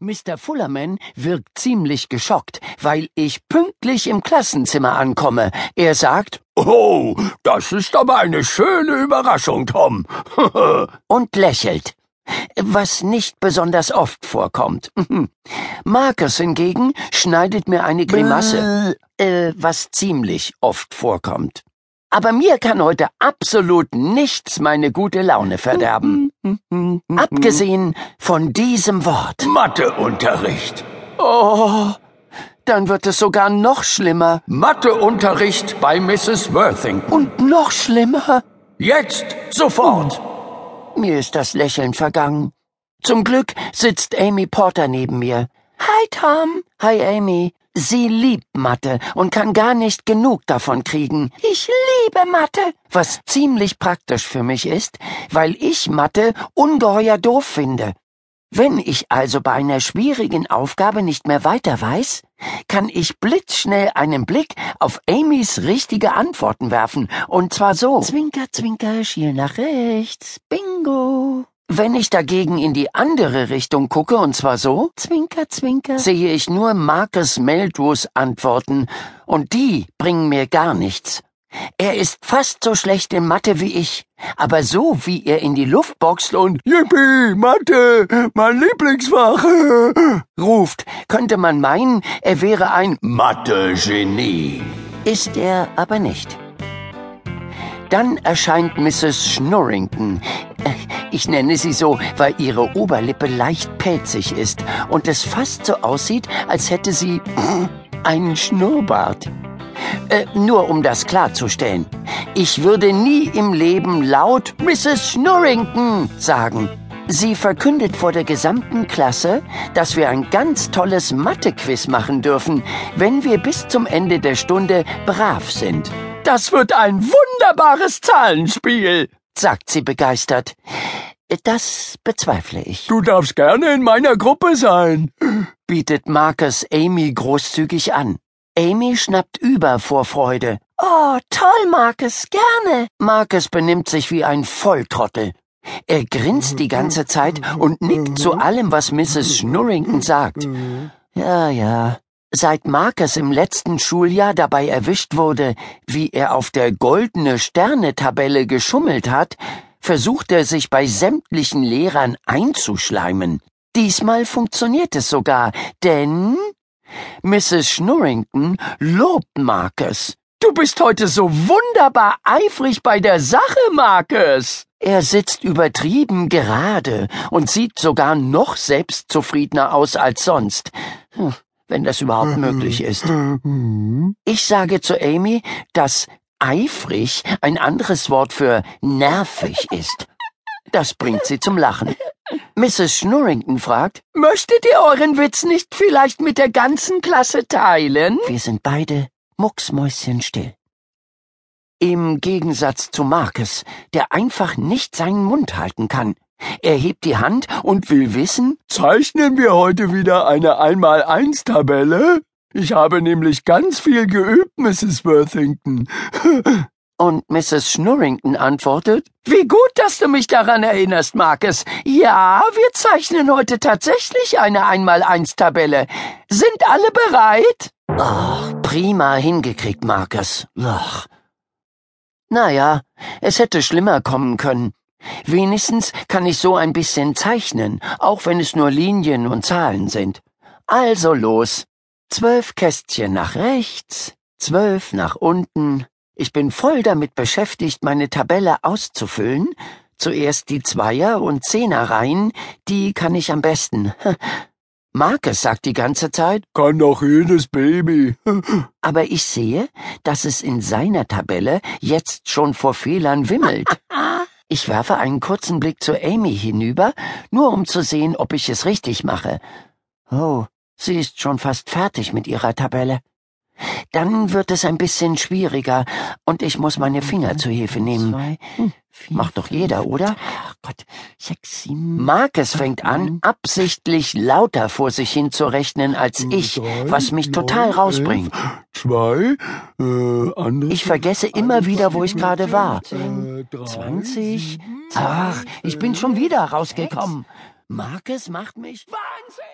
Mr. Fullerman wirkt ziemlich geschockt, weil ich pünktlich im Klassenzimmer ankomme. Er sagt, Oh, das ist aber eine schöne Überraschung, Tom. und lächelt. Was nicht besonders oft vorkommt. Marcus hingegen schneidet mir eine Grimasse, äh, was ziemlich oft vorkommt. Aber mir kann heute absolut nichts meine gute Laune verderben. Abgesehen von diesem Wort. Matheunterricht. Oh, dann wird es sogar noch schlimmer. Matheunterricht bei Mrs. Worthington. Und noch schlimmer. Jetzt, sofort. Mir ist das Lächeln vergangen. Zum Glück sitzt Amy Porter neben mir. Hi, Tom. Hi, Amy. Sie liebt Mathe und kann gar nicht genug davon kriegen. Ich liebe Mathe. Was ziemlich praktisch für mich ist, weil ich Mathe ungeheuer doof finde. Wenn ich also bei einer schwierigen Aufgabe nicht mehr weiter weiß, kann ich blitzschnell einen Blick auf Amys richtige Antworten werfen, und zwar so. Zwinker, zwinker, schiel nach rechts. Bingo. Wenn ich dagegen in die andere Richtung gucke, und zwar so, zwinker, zwinker, sehe ich nur Marcus Meldrews Antworten, und die bringen mir gar nichts. Er ist fast so schlecht in Mathe wie ich, aber so wie er in die Luft boxt und Yippie, Mathe, mein Lieblingsfach, ruft, könnte man meinen, er wäre ein Mathe-Genie. Ist er aber nicht. Dann erscheint Mrs. Schnurrington. Ich nenne sie so, weil ihre Oberlippe leicht pelzig ist und es fast so aussieht, als hätte sie einen Schnurrbart. Äh, nur um das klarzustellen. Ich würde nie im Leben laut Mrs. Schnurrington sagen. Sie verkündet vor der gesamten Klasse, dass wir ein ganz tolles Mathe-Quiz machen dürfen, wenn wir bis zum Ende der Stunde brav sind. Das wird ein wunderbares Zahlenspiel, sagt sie begeistert. Das bezweifle ich. Du darfst gerne in meiner Gruppe sein, bietet Marcus Amy großzügig an. Amy schnappt über vor Freude. Oh, toll, Marcus, gerne. Marcus benimmt sich wie ein Volltrottel. Er grinst die ganze Zeit und nickt zu allem, was Mrs. Schnurrington sagt. Ja, ja. Seit Marcus im letzten Schuljahr dabei erwischt wurde, wie er auf der goldene Sterne-Tabelle geschummelt hat, versucht er sich bei sämtlichen Lehrern einzuschleimen. Diesmal funktioniert es sogar, denn Mrs. Schnurrington lobt Marcus. Du bist heute so wunderbar eifrig bei der Sache, Marcus. Er sitzt übertrieben gerade und sieht sogar noch selbstzufriedener aus als sonst. Hm, wenn das überhaupt möglich ist. Ich sage zu Amy, dass eifrig ein anderes Wort für nervig ist. Das bringt sie zum Lachen. Mrs. Schnurrington fragt, Möchtet ihr euren Witz nicht vielleicht mit der ganzen Klasse teilen? Wir sind beide mucksmäuschenstill. Im Gegensatz zu Marcus, der einfach nicht seinen Mund halten kann. Er hebt die Hand und will wissen, Zeichnen wir heute wieder eine Einmal-Eins-Tabelle? Ich habe nämlich ganz viel geübt, Mrs. Worthington. Und Mrs. Schnurrington antwortet, Wie gut, dass du mich daran erinnerst, Marcus. Ja, wir zeichnen heute tatsächlich eine Einmal-Eins-Tabelle. Sind alle bereit? Ach, prima hingekriegt, Marcus. Ach. Naja, es hätte schlimmer kommen können. Wenigstens kann ich so ein bisschen zeichnen, auch wenn es nur Linien und Zahlen sind. Also los. Zwölf Kästchen nach rechts, zwölf nach unten. Ich bin voll damit beschäftigt, meine Tabelle auszufüllen. Zuerst die Zweier- und Zehnerreihen, die kann ich am besten. Marcus sagt die ganze Zeit, kann doch jedes Baby. aber ich sehe, dass es in seiner Tabelle jetzt schon vor Fehlern wimmelt. Ich werfe einen kurzen Blick zu Amy hinüber, nur um zu sehen, ob ich es richtig mache. Oh, sie ist schon fast fertig mit ihrer Tabelle. Dann wird es ein bisschen schwieriger und ich muss meine Finger zur Hilfe nehmen. Hm, macht doch jeder, oder? Marcus fängt an, absichtlich lauter vor sich hin zu rechnen als ich, was mich total rausbringt. Zwei, äh, andere. Ich vergesse immer wieder, wo ich gerade war. Zwanzig. Ach, ich bin schon wieder rausgekommen. Marcus macht mich Wahnsinn!